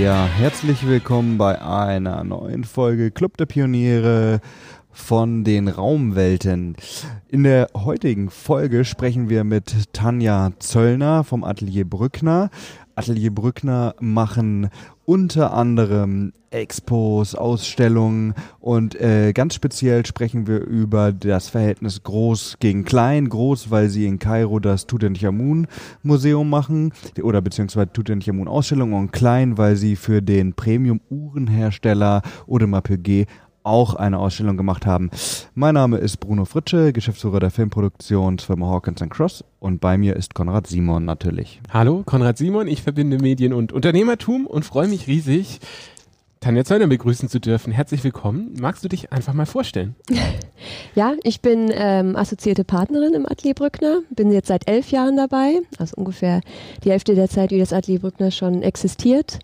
Ja, herzlich willkommen bei einer neuen Folge Club der Pioniere von den Raumwelten. In der heutigen Folge sprechen wir mit Tanja Zöllner vom Atelier Brückner. Atelier Brückner machen unter anderem Expos, Ausstellungen und äh, ganz speziell sprechen wir über das Verhältnis Groß gegen Klein. Groß, weil sie in Kairo das Tutanchamun Museum machen oder beziehungsweise Tutanchamun Ausstellung und Klein, weil sie für den Premium Uhrenhersteller Audemars Piguet auch eine Ausstellung gemacht haben. Mein Name ist Bruno Fritsche, Geschäftsführer der Filmproduktion Firma Hawkins Cross und bei mir ist Konrad Simon natürlich. Hallo, Konrad Simon, ich verbinde Medien und Unternehmertum und freue mich riesig, Tanja Zöllner begrüßen zu dürfen. Herzlich willkommen. Magst du dich einfach mal vorstellen? Ja, ich bin ähm, assoziierte Partnerin im Atelier Brückner, bin jetzt seit elf Jahren dabei, also ungefähr die Hälfte der Zeit, wie das Atelier Brückner schon existiert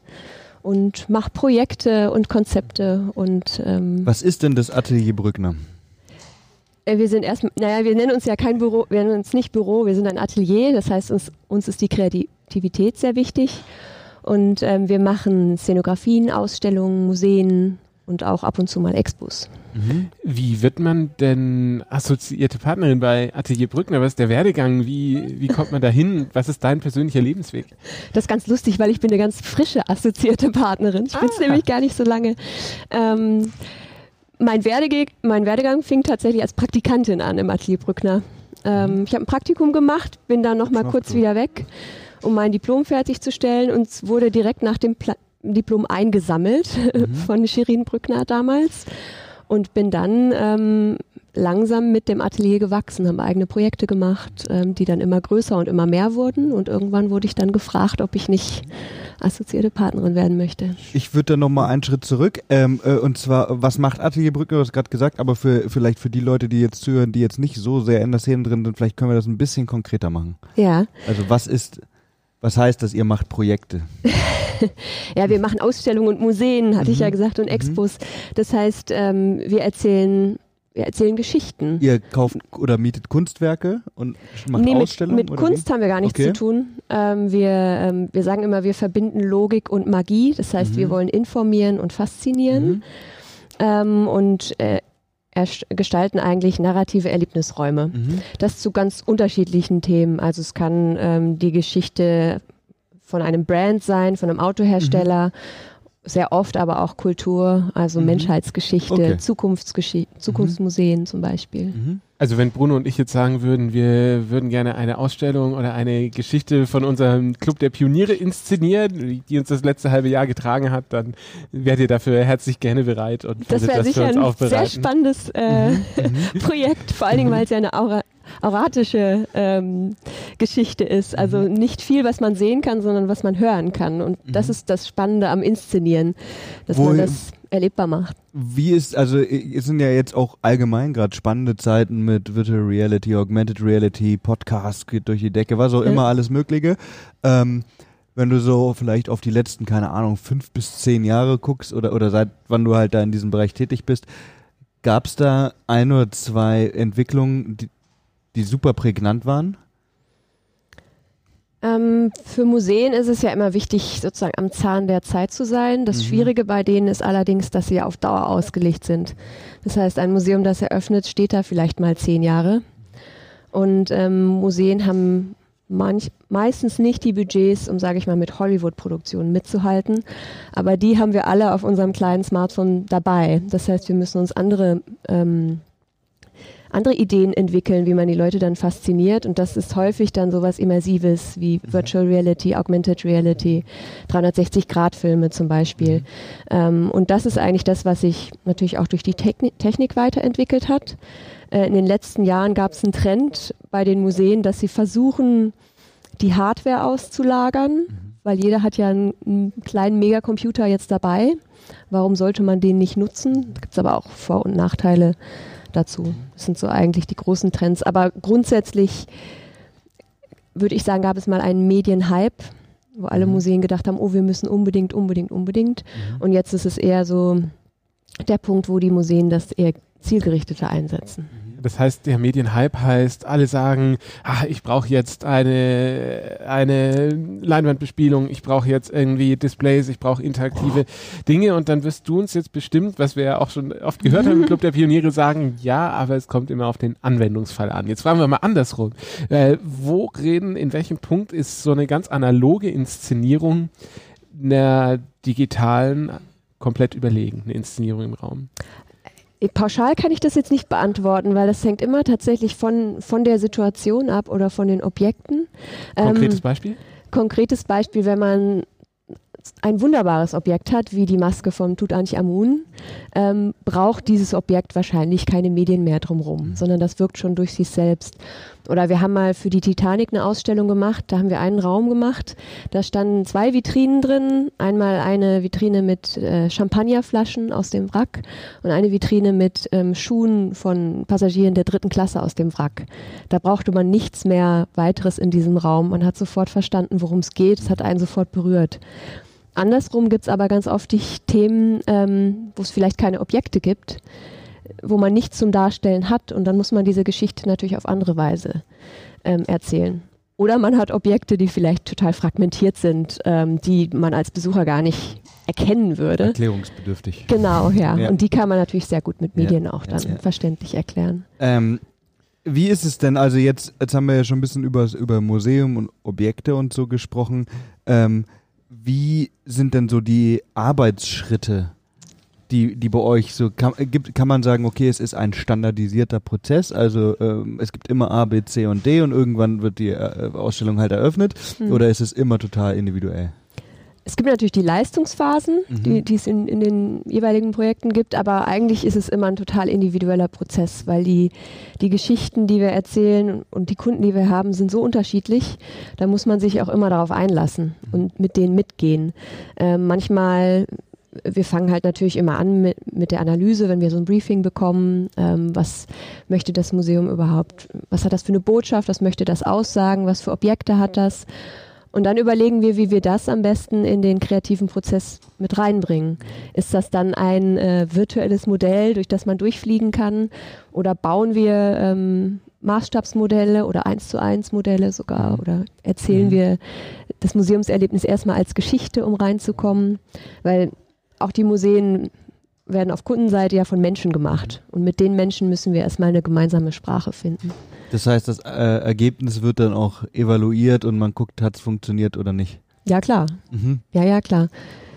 und mache Projekte und Konzepte und ähm, Was ist denn das Atelier Brückner? Äh, wir sind erst, naja, wir nennen uns ja kein Büro, wir nennen uns nicht Büro, wir sind ein Atelier, das heißt, uns, uns ist die Kreativität sehr wichtig und ähm, wir machen Szenografien, Ausstellungen, Museen und auch ab und zu mal Expos. Mhm. Wie wird man denn assoziierte Partnerin bei Atelier Brückner? Was ist der Werdegang? Wie, wie kommt man da hin? Was ist dein persönlicher Lebensweg? Das ist ganz lustig, weil ich bin eine ganz frische assoziierte Partnerin. Ich bin es ah. nämlich gar nicht so lange. Ähm, mein, Werdege mein Werdegang fing tatsächlich als Praktikantin an im Atelier Brückner. Ähm, mhm. ich habe ein Praktikum gemacht, bin dann noch mal kurz wieder weg, um mein Diplom fertigzustellen und wurde direkt nach dem Pla Diplom eingesammelt mhm. von Shirin Brückner damals und bin dann ähm, langsam mit dem Atelier gewachsen, haben eigene Projekte gemacht, ähm, die dann immer größer und immer mehr wurden und irgendwann wurde ich dann gefragt, ob ich nicht assoziierte Partnerin werden möchte. Ich würde da nochmal einen Schritt zurück ähm, äh, und zwar, was macht Atelier Brückner, du hast gerade gesagt, aber für vielleicht für die Leute, die jetzt zuhören, die jetzt nicht so sehr in der Szene drin sind, vielleicht können wir das ein bisschen konkreter machen. Ja. Also was ist was heißt das, ihr macht Projekte? ja, wir machen Ausstellungen und Museen, hatte mhm. ich ja mhm. gesagt, und mhm. Expos. Das heißt, ähm, wir erzählen wir erzählen Geschichten. Ihr kauft oder mietet Kunstwerke und macht nee, Ausstellungen? Mit, mit Kunst wie? haben wir gar nichts okay. zu tun. Ähm, wir, ähm, wir sagen immer, wir verbinden Logik und Magie. Das heißt, mhm. wir wollen informieren und faszinieren. Mhm. Ähm, und äh, gestalten eigentlich narrative Erlebnisräume. Mhm. Das zu ganz unterschiedlichen Themen. Also es kann ähm, die Geschichte von einem Brand sein, von einem Autohersteller, mhm. Sehr oft aber auch Kultur, also mhm. Menschheitsgeschichte, okay. Zukunftsgeschi Zukunftsmuseen zum Beispiel. Mhm. Also wenn Bruno und ich jetzt sagen würden, wir würden gerne eine Ausstellung oder eine Geschichte von unserem Club der Pioniere inszenieren, die uns das letzte halbe Jahr getragen hat, dann wärt ihr dafür herzlich gerne bereit und das wäre sicher ein sehr spannendes äh, mhm. Projekt, vor allen Dingen, mhm. weil es ja eine Aura auratische ähm, Geschichte ist. Also mhm. nicht viel, was man sehen kann, sondern was man hören kann. Und mhm. das ist das Spannende am Inszenieren, dass Wo man das erlebbar macht. Wie ist, also es sind ja jetzt auch allgemein gerade spannende Zeiten mit Virtual Reality, Augmented Reality, Podcast geht durch die Decke, was auch immer alles Mögliche. Ähm, wenn du so vielleicht auf die letzten, keine Ahnung, fünf bis zehn Jahre guckst oder, oder seit wann du halt da in diesem Bereich tätig bist, gab es da ein oder zwei Entwicklungen, die, die super prägnant waren? Ähm, für Museen ist es ja immer wichtig, sozusagen am Zahn der Zeit zu sein. Das mhm. Schwierige bei denen ist allerdings, dass sie auf Dauer ausgelegt sind. Das heißt, ein Museum, das eröffnet, steht da vielleicht mal zehn Jahre. Und ähm, Museen haben manch, meistens nicht die Budgets, um, sage ich mal, mit Hollywood-Produktionen mitzuhalten. Aber die haben wir alle auf unserem kleinen Smartphone dabei. Das heißt, wir müssen uns andere ähm, andere Ideen entwickeln, wie man die Leute dann fasziniert. Und das ist häufig dann sowas Immersives wie mhm. Virtual Reality, Augmented Reality, 360-Grad-Filme zum Beispiel. Mhm. Ähm, und das ist eigentlich das, was sich natürlich auch durch die Technik, Technik weiterentwickelt hat. Äh, in den letzten Jahren gab es einen Trend bei den Museen, dass sie versuchen, die Hardware auszulagern, mhm. weil jeder hat ja einen, einen kleinen Megacomputer jetzt dabei. Warum sollte man den nicht nutzen? Da gibt es aber auch Vor- und Nachteile dazu. Das sind so eigentlich die großen Trends. Aber grundsätzlich würde ich sagen, gab es mal einen Medienhype, wo alle mhm. Museen gedacht haben, oh, wir müssen unbedingt, unbedingt, unbedingt. Mhm. Und jetzt ist es eher so der Punkt, wo die Museen das eher zielgerichteter einsetzen. Das heißt, der Medienhype heißt, alle sagen, ah, ich brauche jetzt eine, eine Leinwandbespielung, ich brauche jetzt irgendwie Displays, ich brauche interaktive Dinge und dann wirst du uns jetzt bestimmt, was wir ja auch schon oft gehört haben im Club der Pioniere, sagen, ja, aber es kommt immer auf den Anwendungsfall an. Jetzt fragen wir mal andersrum. Äh, wo reden, in welchem Punkt ist so eine ganz analoge Inszenierung einer digitalen komplett überlegen, eine Inszenierung im Raum? Pauschal kann ich das jetzt nicht beantworten, weil das hängt immer tatsächlich von, von der Situation ab oder von den Objekten. Konkretes ähm, Beispiel? Konkretes Beispiel, wenn man ein wunderbares Objekt hat, wie die Maske von Tutanchamun, ähm, braucht dieses Objekt wahrscheinlich keine Medien mehr drumherum, mhm. sondern das wirkt schon durch sich selbst. Oder wir haben mal für die Titanic eine Ausstellung gemacht, da haben wir einen Raum gemacht, da standen zwei Vitrinen drin, einmal eine Vitrine mit äh, Champagnerflaschen aus dem Wrack und eine Vitrine mit ähm, Schuhen von Passagieren der dritten Klasse aus dem Wrack. Da brauchte man nichts mehr weiteres in diesem Raum. Man hat sofort verstanden, worum es geht, es hat einen sofort berührt. Andersrum gibt es aber ganz oft die Themen, ähm, wo es vielleicht keine Objekte gibt, wo man nichts zum Darstellen hat und dann muss man diese Geschichte natürlich auf andere Weise ähm, erzählen. Oder man hat Objekte, die vielleicht total fragmentiert sind, ähm, die man als Besucher gar nicht erkennen würde. Erklärungsbedürftig. Genau, ja. ja. Und die kann man natürlich sehr gut mit Medien ja, auch dann ja, verständlich erklären. Ähm, wie ist es denn, also jetzt, jetzt haben wir ja schon ein bisschen über, über Museum und Objekte und so gesprochen. Ähm, wie sind denn so die Arbeitsschritte, die, die bei euch so, kann, gibt, kann man sagen, okay, es ist ein standardisierter Prozess, also ähm, es gibt immer A, B, C und D und irgendwann wird die äh, Ausstellung halt eröffnet mhm. oder ist es immer total individuell? Es gibt natürlich die Leistungsphasen, mhm. die, die es in, in den jeweiligen Projekten gibt, aber eigentlich ist es immer ein total individueller Prozess, weil die, die Geschichten, die wir erzählen und die Kunden, die wir haben, sind so unterschiedlich. Da muss man sich auch immer darauf einlassen und mit denen mitgehen. Äh, manchmal wir fangen halt natürlich immer an mit, mit der Analyse, wenn wir so ein Briefing bekommen, ähm, was möchte das Museum überhaupt, was hat das für eine Botschaft, was möchte das aussagen, was für Objekte hat das und dann überlegen wir, wie wir das am besten in den kreativen Prozess mit reinbringen. Ist das dann ein äh, virtuelles Modell, durch das man durchfliegen kann? Oder bauen wir ähm, Maßstabsmodelle oder eins zu eins Modelle sogar? Oder erzählen mhm. wir das Museumserlebnis erstmal als Geschichte, um reinzukommen? Weil auch die Museen werden auf Kundenseite ja von Menschen gemacht. Und mit den Menschen müssen wir erstmal eine gemeinsame Sprache finden. Das heißt, das äh, Ergebnis wird dann auch evaluiert und man guckt, hat es funktioniert oder nicht. Ja, klar. Mhm. Ja, ja, klar.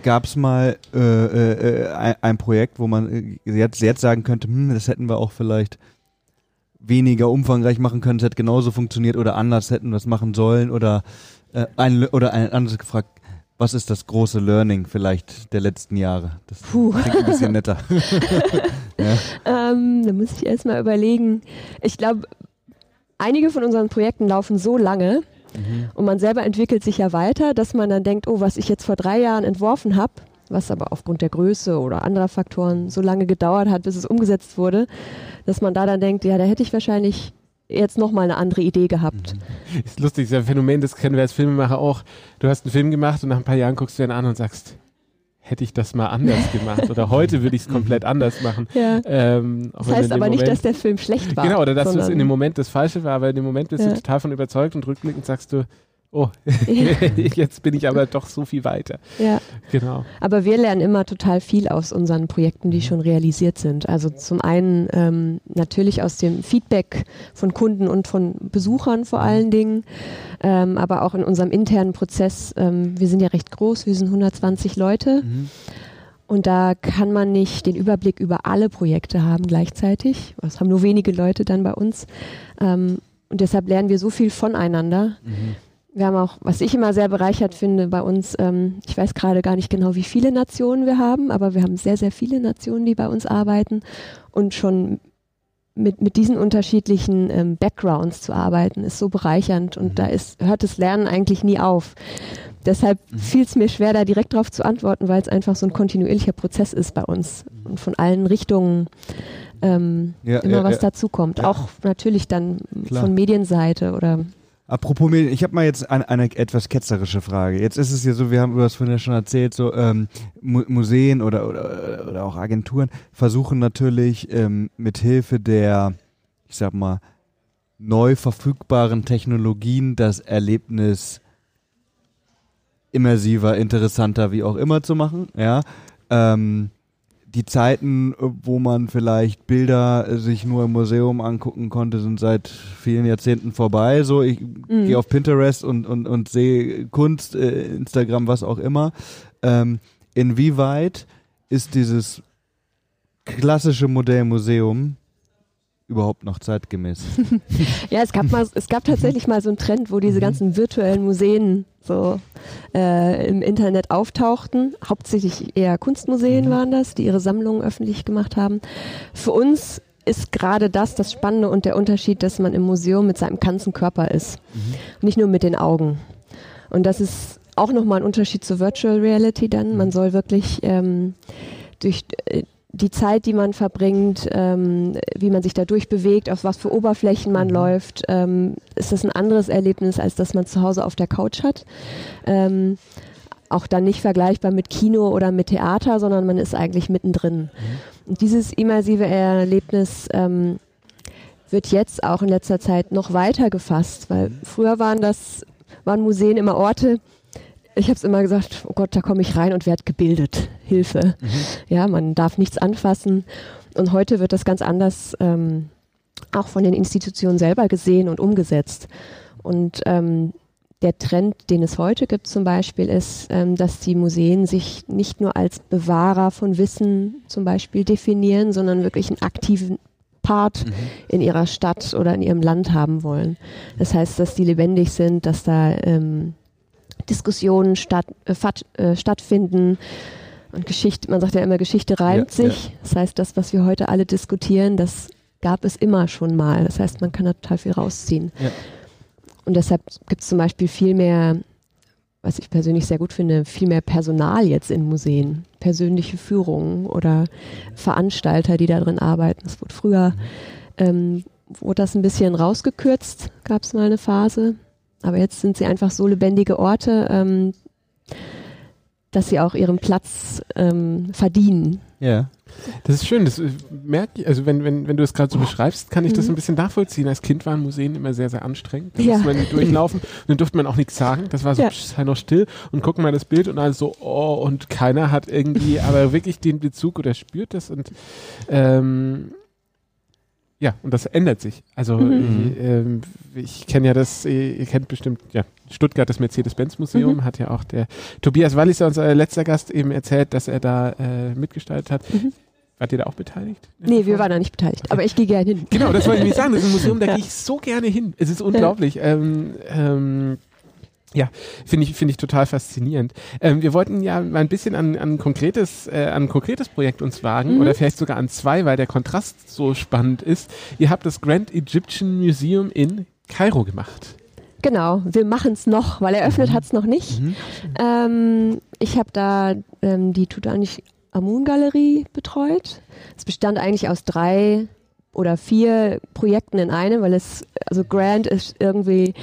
Gab es mal äh, äh, ein, ein, Projekt, wo man äh, jetzt, jetzt sagen könnte, hm, das hätten wir auch vielleicht weniger umfangreich machen können, es hätte genauso funktioniert oder anders hätten wir es machen sollen oder äh, ein, oder ein anderes gefragt, was ist das große Learning vielleicht der letzten Jahre? Das Puh. klingt ein bisschen netter. ja. ähm, da muss ich erstmal überlegen. Ich glaube, einige von unseren Projekten laufen so lange mhm. und man selber entwickelt sich ja weiter, dass man dann denkt, oh, was ich jetzt vor drei Jahren entworfen habe, was aber aufgrund der Größe oder anderer Faktoren so lange gedauert hat, bis es umgesetzt wurde, dass man da dann denkt, ja, da hätte ich wahrscheinlich jetzt nochmal eine andere Idee gehabt. Mhm. Ist lustig, ist ein Phänomen, das kennen wir als Filmemacher auch. Du hast einen Film gemacht und nach ein paar Jahren guckst du ihn an und sagst, hätte ich das mal anders gemacht oder heute würde ich es komplett anders machen. Ja. Ähm, das heißt aber Moment, nicht, dass der Film schlecht war. Genau, oder dass es in dem Moment das Falsche war, weil in dem Moment bist ja. du total von überzeugt und rückblickend sagst du, oh, jetzt bin ich aber doch so viel weiter. Ja. Genau. Aber wir lernen immer total viel aus unseren Projekten, die mhm. schon realisiert sind. Also zum einen ähm, natürlich aus dem Feedback von Kunden und von Besuchern vor mhm. allen Dingen, ähm, aber auch in unserem internen Prozess. Ähm, wir sind ja recht groß, wir sind 120 Leute. Mhm. Und da kann man nicht den Überblick über alle Projekte haben gleichzeitig. Das haben nur wenige Leute dann bei uns. Ähm, und deshalb lernen wir so viel voneinander. Mhm wir haben auch, was ich immer sehr bereichert finde bei uns, ähm, ich weiß gerade gar nicht genau, wie viele Nationen wir haben, aber wir haben sehr, sehr viele Nationen, die bei uns arbeiten und schon mit, mit diesen unterschiedlichen ähm, Backgrounds zu arbeiten, ist so bereichernd und mhm. da ist, hört das Lernen eigentlich nie auf. Deshalb mhm. fiel es mir schwer, da direkt darauf zu antworten, weil es einfach so ein kontinuierlicher Prozess ist bei uns und von allen Richtungen ähm, ja, immer ja, was ja. dazukommt. Auch natürlich dann Klar. von Medienseite oder Apropos Medien, ich habe mal jetzt eine, eine, etwas ketzerische Frage. Jetzt ist es ja so, wir haben über das vorhin ja schon erzählt, so ähm, Mu Museen oder, oder, oder auch Agenturen versuchen natürlich ähm, mit Hilfe der, ich ich sag mal, neu verfügbaren Technologien das Erlebnis immersiver, interessanter, wie auch immer zu machen. Ja, ähm, die Zeiten, wo man vielleicht Bilder sich nur im Museum angucken konnte, sind seit vielen Jahrzehnten vorbei. So, ich mhm. gehe auf Pinterest und, und, und sehe Kunst, äh, Instagram, was auch immer. Ähm, inwieweit ist dieses klassische Modell Museum überhaupt noch zeitgemäß? ja, es gab mal, es gab tatsächlich mal so einen Trend, wo diese mhm. ganzen virtuellen Museen so äh, im Internet auftauchten. Hauptsächlich eher Kunstmuseen mhm. waren das, die ihre Sammlungen öffentlich gemacht haben. Für uns ist gerade das das Spannende und der Unterschied, dass man im Museum mit seinem ganzen Körper ist, mhm. nicht nur mit den Augen. Und das ist auch nochmal ein Unterschied zur Virtual Reality dann. Man mhm. soll wirklich ähm, durch äh, die Zeit, die man verbringt, ähm, wie man sich dadurch bewegt, auf was für Oberflächen man mhm. läuft, ähm, ist das ein anderes Erlebnis, als dass man zu Hause auf der Couch hat. Ähm, auch dann nicht vergleichbar mit Kino oder mit Theater, sondern man ist eigentlich mittendrin. Mhm. Und dieses immersive Erlebnis ähm, wird jetzt auch in letzter Zeit noch weiter gefasst, weil mhm. früher waren das waren Museen immer Orte, ich habe es immer gesagt, oh Gott, da komme ich rein und werde gebildet. Hilfe. Mhm. Ja, man darf nichts anfassen. Und heute wird das ganz anders ähm, auch von den Institutionen selber gesehen und umgesetzt. Und ähm, der Trend, den es heute gibt zum Beispiel, ist, ähm, dass die Museen sich nicht nur als Bewahrer von Wissen zum Beispiel definieren, sondern wirklich einen aktiven Part mhm. in ihrer Stadt oder in ihrem Land haben wollen. Das heißt, dass die lebendig sind, dass da ähm, Diskussionen statt, äh, fat, äh, stattfinden. Und Geschichte, man sagt ja immer, Geschichte reimt ja, sich. Ja. Das heißt, das, was wir heute alle diskutieren, das gab es immer schon mal. Das heißt, man kann da total viel rausziehen. Ja. Und deshalb gibt es zum Beispiel viel mehr, was ich persönlich sehr gut finde, viel mehr Personal jetzt in Museen. Persönliche Führungen oder Veranstalter, die da drin arbeiten. Das wurde früher, mhm. ähm, wurde das ein bisschen rausgekürzt, gab es mal eine Phase. Aber jetzt sind sie einfach so lebendige Orte, ähm, dass sie auch ihren Platz ähm, verdienen. Ja. Das ist schön, das äh, merke ich, also wenn, wenn, wenn du es gerade so beschreibst, kann ich das mhm. ein bisschen nachvollziehen. Als Kind waren Museen immer sehr, sehr anstrengend. Da ja. musste man durchlaufen und dann durfte man auch nichts sagen. Das war so, ja. sei noch still und gucken mal das Bild und alles so, oh, und keiner hat irgendwie aber wirklich den Bezug oder spürt das und ähm, ja, und das ändert sich. Also mhm. ich, äh, ich kenne ja das, ihr kennt bestimmt, ja, Stuttgart, das Mercedes-Benz-Museum, mhm. hat ja auch der Tobias Walliser, unser letzter Gast, eben erzählt, dass er da äh, mitgestaltet hat. Mhm. Wart ihr da auch beteiligt? Nee, wir waren da nicht beteiligt, aber ich gehe gerne hin. Genau, das wollte ich nicht sagen. Das ist ein Museum, da ja. gehe ich so gerne hin. Es ist unglaublich. Ja. Ähm, ähm, ja, finde ich, finde ich total faszinierend. Ähm, wir wollten ja mal ein bisschen an, an, konkretes, äh, an ein konkretes Projekt uns wagen mhm. oder vielleicht sogar an zwei, weil der Kontrast so spannend ist. Ihr habt das Grand Egyptian Museum in Kairo gemacht. Genau, wir machen es noch, weil eröffnet mhm. hat es noch nicht. Mhm. Ähm, ich habe da ähm, die Tutanchamun Galerie betreut. Es bestand eigentlich aus drei oder vier Projekten in einem, weil es, also Grand ist irgendwie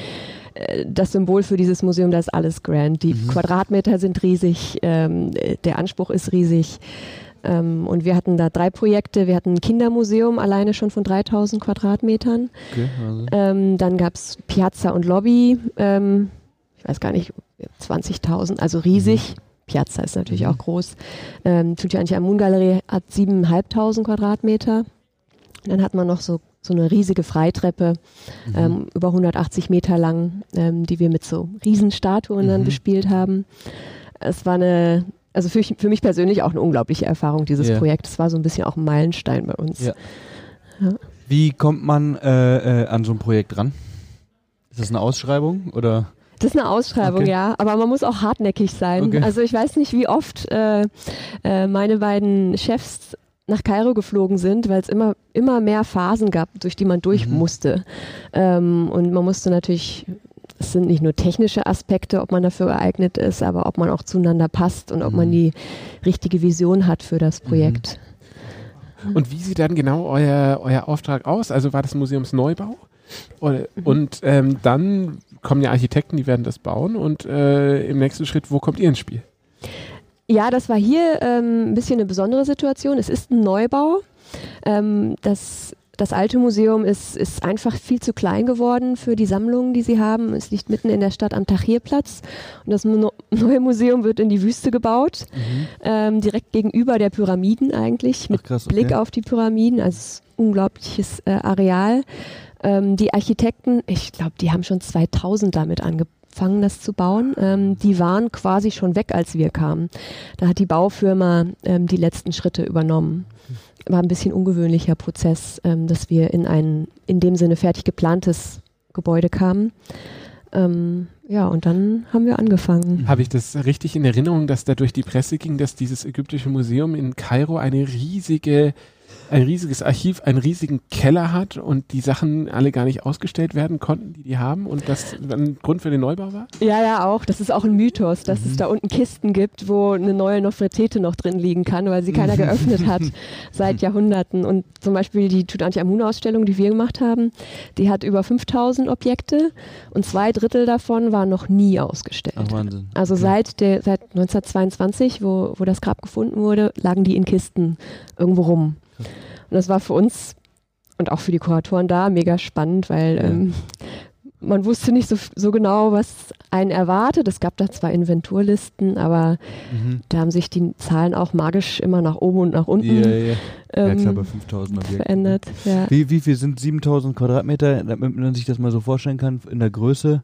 das Symbol für dieses Museum, da ist alles grand. Die mhm. Quadratmeter sind riesig, ähm, der Anspruch ist riesig. Ähm, und wir hatten da drei Projekte. Wir hatten ein Kindermuseum alleine schon von 3000 Quadratmetern. Okay, also. ähm, dann gab es Piazza und Lobby, ähm, ich weiß gar nicht, 20.000, also riesig. Mhm. Piazza ist natürlich mhm. auch groß. Ähm, Amun Galerie hat 7.500 Quadratmeter. Dann hat man noch so so eine riesige Freitreppe, mhm. ähm, über 180 Meter lang, ähm, die wir mit so Riesenstatuen mhm. dann bespielt haben. Es war eine, also für, für, mich persönlich auch eine unglaubliche Erfahrung, dieses ja. Projekt. Es war so ein bisschen auch ein Meilenstein bei uns. Ja. Ja. Wie kommt man äh, äh, an so ein Projekt ran? Ist das eine Ausschreibung oder? Das ist eine Ausschreibung, okay. ja. Aber man muss auch hartnäckig sein. Okay. Also ich weiß nicht, wie oft äh, äh, meine beiden Chefs nach Kairo geflogen sind, weil es immer, immer mehr Phasen gab, durch die man durch mhm. musste. Ähm, und man musste natürlich, es sind nicht nur technische Aspekte, ob man dafür geeignet ist, aber ob man auch zueinander passt und ob man mhm. die richtige Vision hat für das Projekt. Mhm. Und wie sieht dann genau euer, euer Auftrag aus? Also war das Museumsneubau? Mhm. Und ähm, dann kommen ja Architekten, die werden das bauen und äh, im nächsten Schritt, wo kommt ihr ins Spiel? Ja, das war hier ähm, ein bisschen eine besondere Situation. Es ist ein Neubau. Ähm, das das alte Museum ist, ist einfach viel zu klein geworden für die Sammlungen, die sie haben. Es liegt mitten in der Stadt am Tahrirplatz und das neue Museum wird in die Wüste gebaut, mhm. ähm, direkt gegenüber der Pyramiden eigentlich, mit Ach, krass, okay. Blick auf die Pyramiden. Also unglaubliches äh, Areal. Ähm, die Architekten, ich glaube, die haben schon 2000 damit angefangen, das zu bauen. Ähm, die waren quasi schon weg, als wir kamen. Da hat die Baufirma ähm, die letzten Schritte übernommen. War ein bisschen ungewöhnlicher Prozess, ähm, dass wir in ein in dem Sinne fertig geplantes Gebäude kamen. Ähm, ja, und dann haben wir angefangen. Habe ich das richtig in Erinnerung, dass da durch die Presse ging, dass dieses ägyptische Museum in Kairo eine riesige ein riesiges Archiv, einen riesigen Keller hat und die Sachen alle gar nicht ausgestellt werden konnten, die die haben und das ein Grund für den Neubau war? Ja, ja, auch. Das ist auch ein Mythos, dass mhm. es da unten Kisten gibt, wo eine neue Nofretete noch drin liegen kann, weil sie keiner geöffnet hat seit Jahrhunderten. Und zum Beispiel die Tutanchamun-Ausstellung, die wir gemacht haben, die hat über 5000 Objekte und zwei Drittel davon waren noch nie ausgestellt. Ach, Wahnsinn. Also okay. seit, der, seit 1922, wo, wo das Grab gefunden wurde, lagen die in Kisten irgendwo rum. Und das war für uns und auch für die Kuratoren da mega spannend, weil ja. ähm, man wusste nicht so, so genau, was einen erwartet. Es gab da zwar Inventurlisten, aber mhm. da haben sich die Zahlen auch magisch immer nach oben und nach unten ja, ja. Ähm, ja, klar, 5000 Objekte. verändert. Ja. Wie, wie viel sind 7000 Quadratmeter, damit man sich das mal so vorstellen kann, in der Größe?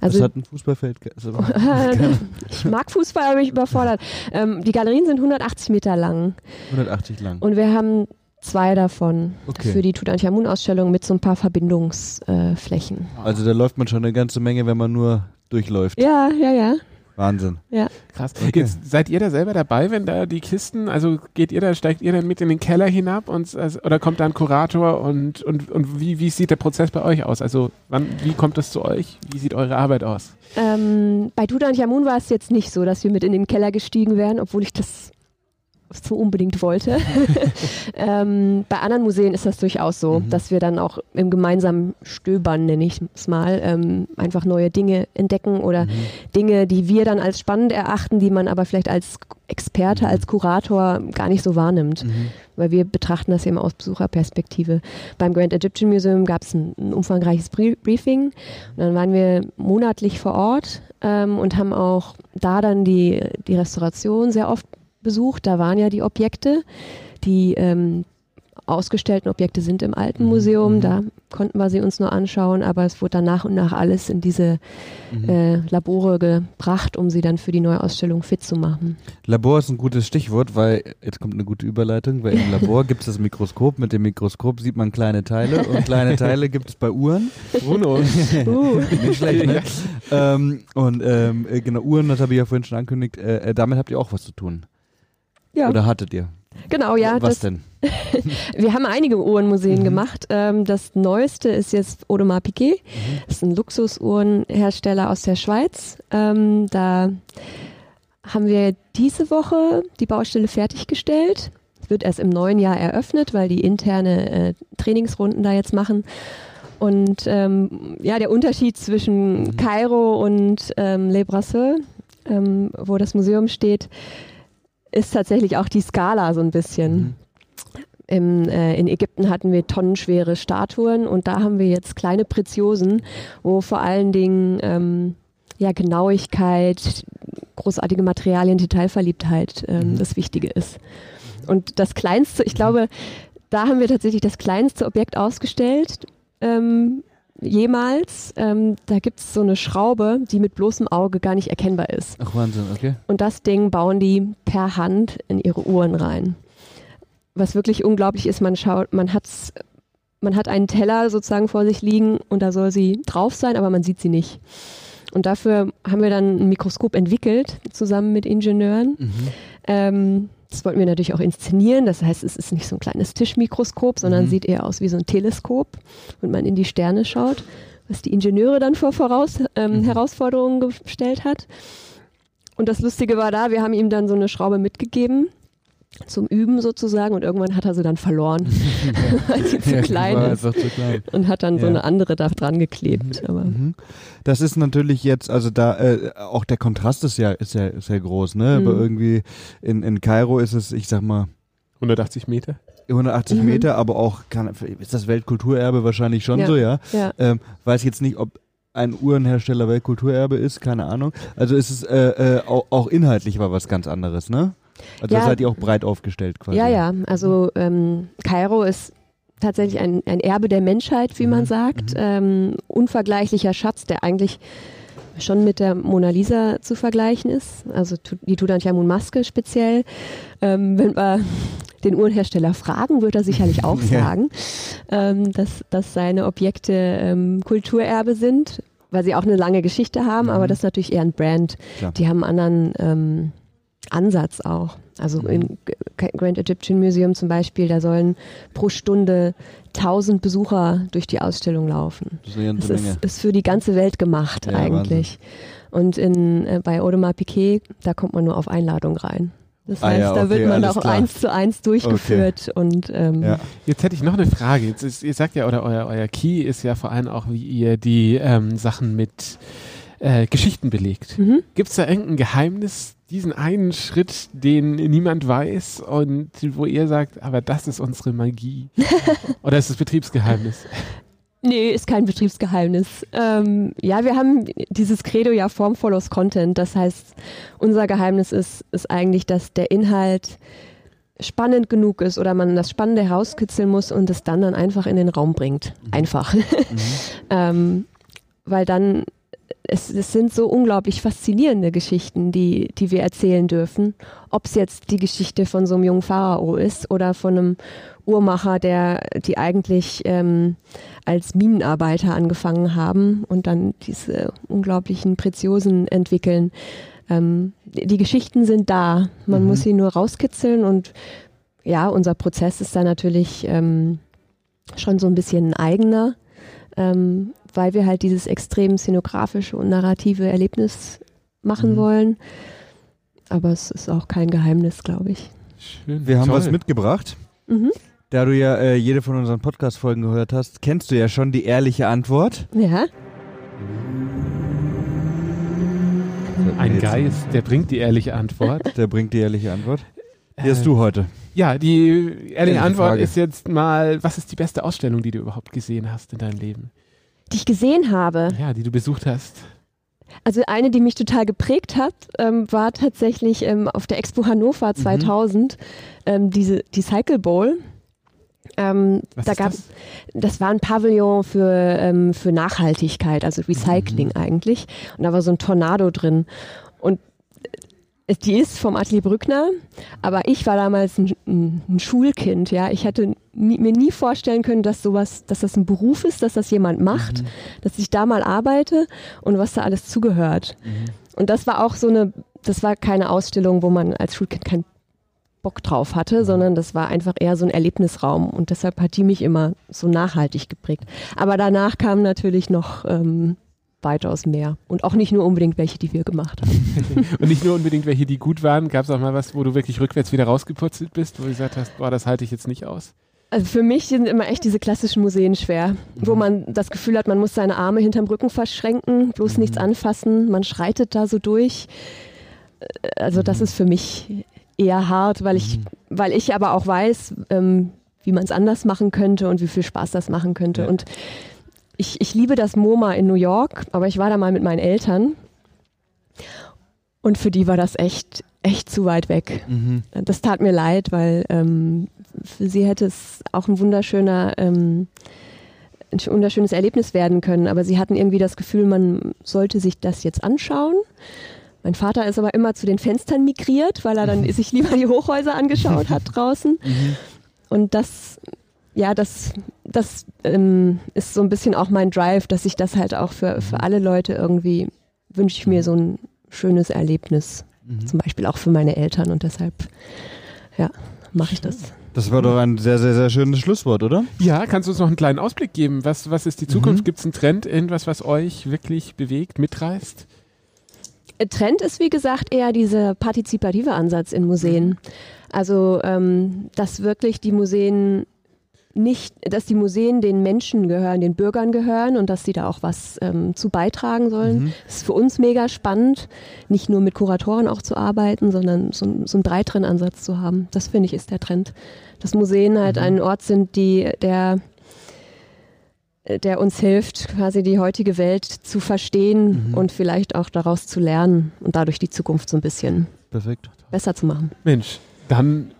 Also, das hat ein Fußballfeld. Also, ich mag Fußball, aber mich überfordert. Ähm, die Galerien sind 180 Meter lang. 180 lang. Und wir haben zwei davon okay. für die Tutanchamun-Ausstellung mit so ein paar Verbindungsflächen. Äh, also da läuft man schon eine ganze Menge, wenn man nur durchläuft. Ja, ja, ja. Wahnsinn. Ja. Krass. Okay. Jetzt seid ihr da selber dabei, wenn da die Kisten, also geht ihr da, steigt ihr dann mit in den Keller hinab und also, oder kommt da ein Kurator und, und, und wie, wie sieht der Prozess bei euch aus? Also wann, wie kommt das zu euch? Wie sieht eure Arbeit aus? Ähm, bei Tutanchamun war es jetzt nicht so, dass wir mit in den Keller gestiegen wären, obwohl ich das so unbedingt wollte. ähm, bei anderen Museen ist das durchaus so, mhm. dass wir dann auch im gemeinsamen Stöbern, nenne ich es mal, ähm, einfach neue Dinge entdecken oder mhm. Dinge, die wir dann als spannend erachten, die man aber vielleicht als Experte, mhm. als Kurator gar nicht so wahrnimmt. Mhm. Weil wir betrachten das eben aus Besucherperspektive. Beim Grand Egyptian Museum gab es ein, ein, umfangreiches Briefing. Und dann waren wir monatlich vor Ort ähm, und haben auch da dann die, die Restauration sehr oft besucht. Da waren ja die Objekte, die ähm, ausgestellten Objekte sind im alten mhm, Museum. Mhm. Da konnten wir sie uns nur anschauen, aber es wurde dann nach und nach alles in diese mhm. äh, Labore gebracht, um sie dann für die neue Ausstellung fit zu machen. Labor ist ein gutes Stichwort, weil jetzt kommt eine gute Überleitung, weil im Labor gibt es das Mikroskop. Mit dem Mikroskop sieht man kleine Teile und kleine Teile gibt es bei Uhren. Bruno. uh. Nicht schlecht, ne? ähm, und ähm, äh, genau, Uhren, das habe ich ja vorhin schon angekündigt, äh, äh, damit habt ihr auch was zu tun. Ja. Oder hattet ihr? Genau, ja. Was das, denn? wir haben einige Uhrenmuseen mhm. gemacht. Ähm, das neueste ist jetzt Audemars Piguet. Mhm. Das ist ein Luxusuhrenhersteller aus der Schweiz. Ähm, da haben wir diese Woche die Baustelle fertiggestellt. Wird erst im neuen Jahr eröffnet, weil die interne äh, Trainingsrunden da jetzt machen. Und ähm, ja, der Unterschied zwischen mhm. Kairo und ähm, Le Brasseur, ähm, wo das Museum steht, ist tatsächlich auch die Skala so ein bisschen. Mhm. Im, äh, in Ägypten hatten wir tonnenschwere Statuen und da haben wir jetzt kleine Preziosen, wo vor allen Dingen ähm, ja, Genauigkeit, großartige Materialien, Detailverliebtheit ähm, mhm. das Wichtige ist. Und das kleinste, ich glaube, da haben wir tatsächlich das kleinste Objekt ausgestellt. Ähm, jemals. Ähm, da gibt es so eine Schraube, die mit bloßem Auge gar nicht erkennbar ist. Ach Wahnsinn, okay. Und das Ding bauen die per Hand in ihre Uhren rein. Was wirklich unglaublich ist, man schaut, man hat's, man hat einen Teller sozusagen vor sich liegen und da soll sie drauf sein, aber man sieht sie nicht. Und dafür haben wir dann ein Mikroskop entwickelt, zusammen mit Ingenieuren. Mhm. Ähm, das wollten wir natürlich auch inszenieren. Das heißt, es ist nicht so ein kleines Tischmikroskop, sondern mhm. sieht eher aus wie so ein Teleskop, wenn man in die Sterne schaut, was die Ingenieure dann vor voraus, ähm, mhm. Herausforderungen gestellt hat. Und das Lustige war da, wir haben ihm dann so eine Schraube mitgegeben zum Üben sozusagen und irgendwann hat er sie dann verloren, weil sie zu, ja, klein ist zu klein und hat dann ja. so eine andere da dran geklebt. Mhm. Aber mhm. Das ist natürlich jetzt, also da äh, auch der Kontrast ist ja ist ja sehr groß, ne? Mhm. Aber irgendwie in in Kairo ist es, ich sag mal 180 Meter. 180 Mhm. Meter, aber auch, kann, ist das Weltkulturerbe wahrscheinlich schon Ja. so, ja? Ja. Ähm, weiß jetzt nicht, ob ein Uhrenhersteller Weltkulturerbe ist, keine Ahnung. Also ist es äh, äh, auch, auch inhaltlich war was ganz anderes, ne? Also Ja. seid ihr auch breit aufgestellt quasi. Ja, ja. Also ähm, Kairo ist tatsächlich ein, ein Erbe der Menschheit, wie man Mhm. sagt. Ähm, unvergleichlicher Schatz, der eigentlich schon mit der Mona Lisa zu vergleichen ist. Also die Tutanchamun-Maske speziell. Ähm, wenn wir den Uhrenhersteller fragen, wird er sicherlich auch Ja. sagen, ähm, dass, dass seine Objekte ähm, Kulturerbe sind, weil sie auch eine lange Geschichte haben, aber Mhm. das ist natürlich eher ein Brand. Klar. Die haben einen anderen ähm, Ansatz auch. Also Mhm. im Grand Egyptian Museum zum Beispiel, da sollen pro Stunde 1000 Besucher durch die Ausstellung laufen. Das ist ist, für die ganze Welt gemacht Ja, eigentlich. Und in, äh, bei Audemars Piquet, da kommt man nur auf Einladung rein. Das Ah heißt, ja, da okay, wird man auch klar. eins zu eins durchgeführt und ähm, Ja. Jetzt hätte ich noch eine Frage. Jetzt ist, ihr sagt ja, oder euer, euer Key ist ja vor allem auch, wie ihr die ähm, Sachen mit äh, Geschichten belegt. mhm. Gibt es da irgendein Geheimnis, diesen einen Schritt, den niemand weiß und wo ihr sagt, aber das ist unsere Magie? Oder ist es Betriebsgeheimnis? Nee, ist kein Betriebsgeheimnis. Ähm, ja, wir haben dieses Credo ja Form follows Content. Das heißt, unser Geheimnis ist, ist eigentlich, dass der Inhalt spannend genug ist oder man das Spannende herauskitzeln muss und es dann dann einfach in den Raum bringt. Einfach. ähm, weil dann, es, es sind so unglaublich faszinierende Geschichten, die, die wir erzählen dürfen. Ob es jetzt die Geschichte von so einem jungen Pharao ist oder von einem Uhrmacher, der die eigentlich ähm, als Minenarbeiter angefangen haben und dann diese unglaublichen Preziosen entwickeln. Ähm, die Geschichten sind da. Man Mhm. muss sie nur rauskitzeln und ja, unser Prozess ist da natürlich ähm, schon so ein bisschen eigener, ähm, weil wir halt dieses extrem szenografische und narrative Erlebnis machen Mhm. wollen. Aber es ist auch kein Geheimnis, glaube ich. Schön. Wir haben Toll. was mitgebracht. Mhm. Da du ja äh, jede von unseren Podcast-Folgen gehört hast, kennst du ja schon die ehrliche Antwort. Ja. Ein Geist, der bringt die ehrliche Antwort. Der bringt die ehrliche Antwort. Die hast Äh, du heute. Ja, die ehrliche Ehrliche Antwort Frage. ist jetzt mal, was ist die beste Ausstellung, die du überhaupt gesehen hast in deinem Leben? Die ich gesehen habe. Ja, die du besucht hast. Also eine, die mich total geprägt hat, ähm, war tatsächlich ähm, auf der Expo Mhm. Hannover 2000 ähm, diese die Cycle Bowl. Ähm, Was da gab das? das war ein Pavillon für ähm, für Nachhaltigkeit, also Recycling Mhm. eigentlich. Und da war so ein Tornado drin. Und die ist vom Atelier Brückner, aber ich war damals ein, ein, ein Schulkind, ja. Ich hätte nie, mir nie vorstellen können, dass sowas, dass das ein Beruf ist, dass das jemand macht, Mhm. dass ich da mal arbeite und was da alles zugehört. Und das war auch so eine, das war keine Ausstellung, wo man als Schulkind keinen Bock drauf hatte, sondern das war einfach eher so ein Erlebnisraum und deshalb hat die mich immer so nachhaltig geprägt. Aber danach kamen natürlich noch ähm, weitaus mehr und auch nicht nur unbedingt welche, die wir gemacht haben. Und nicht nur unbedingt welche, die gut waren. Gab es auch mal was, wo du wirklich rückwärts wieder rausgeputzelt bist, wo du gesagt hast, boah, das halte ich jetzt nicht aus? Also für mich sind immer echt diese klassischen Museen schwer, wo man das Gefühl hat, man muss seine Arme hinterm Rücken verschränken, bloß nichts anfassen, man schreitet da so durch. Also das ist für mich eher hart, weil ich, weil ich aber auch weiß, ähm, wie man es anders machen könnte und wie viel Spaß das machen könnte. Ja. Und ich, ich liebe das MoMA in New York, aber ich war da mal mit meinen Eltern und für die war das echt, echt zu weit weg. Mhm. Das tat mir leid, weil ähm, für sie hätte es auch ein wunderschöner, ähm, ein sch- wunderschönes Erlebnis werden können. Aber sie hatten irgendwie das Gefühl, man sollte sich das jetzt anschauen. Mein Vater ist aber immer zu den Fenstern migriert, weil er dann sich lieber die Hochhäuser angeschaut hat draußen. Mhm. Und das, ja, das, das ähm, ist so ein bisschen auch mein Drive, dass ich das halt auch für, für alle Leute irgendwie wünsche ich mir so ein schönes Erlebnis. Mhm. Zum Beispiel auch für meine Eltern und deshalb, ja, mache ich das. Das war doch ein sehr, sehr, sehr schönes Schlusswort, oder? Ja, kannst du uns noch einen kleinen Ausblick geben? Was, was ist die Zukunft? Mhm. Gibt es einen Trend, irgendwas, was euch wirklich bewegt, mitreißt? Äh, Trend ist, wie gesagt, eher dieser partizipative Ansatz in Museen. Also, ähm, dass wirklich die Museen nicht, dass die Museen den Menschen gehören, den Bürgern gehören und dass sie da auch was ähm, zu beitragen sollen. Das ist für uns mega spannend, nicht nur mit Kuratoren auch zu arbeiten, sondern so, so einen breiteren Ansatz zu haben. Das finde ich ist der Trend. Dass Museen halt ein Ort sind, die der der uns hilft, quasi die heutige Welt zu verstehen und vielleicht auch daraus zu lernen und dadurch die Zukunft so ein bisschen Perfekt. besser zu machen. Mensch, dann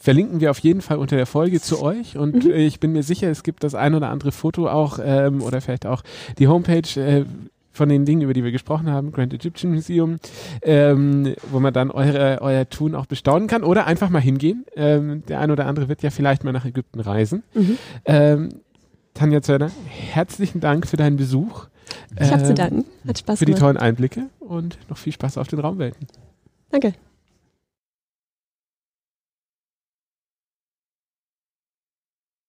verlinken wir auf jeden Fall unter der Folge zu euch und Mhm. äh, ich bin mir sicher, es gibt das ein oder andere Foto auch ähm, oder vielleicht auch die Homepage äh, von den Dingen, über die wir gesprochen haben, Grand Egyptian Museum, ähm, wo man dann eure, euer Tun auch bestaunen kann oder einfach mal hingehen. Ähm, der ein oder andere wird ja vielleicht mal nach Ägypten reisen. Mhm. Ähm, Tanja Zörner, herzlichen Dank für deinen Besuch. Ich habe zu Ähm, danken. Hat Spaß Für die gemacht. tollen Einblicke und noch viel Spaß auf den Raumwelten. Danke.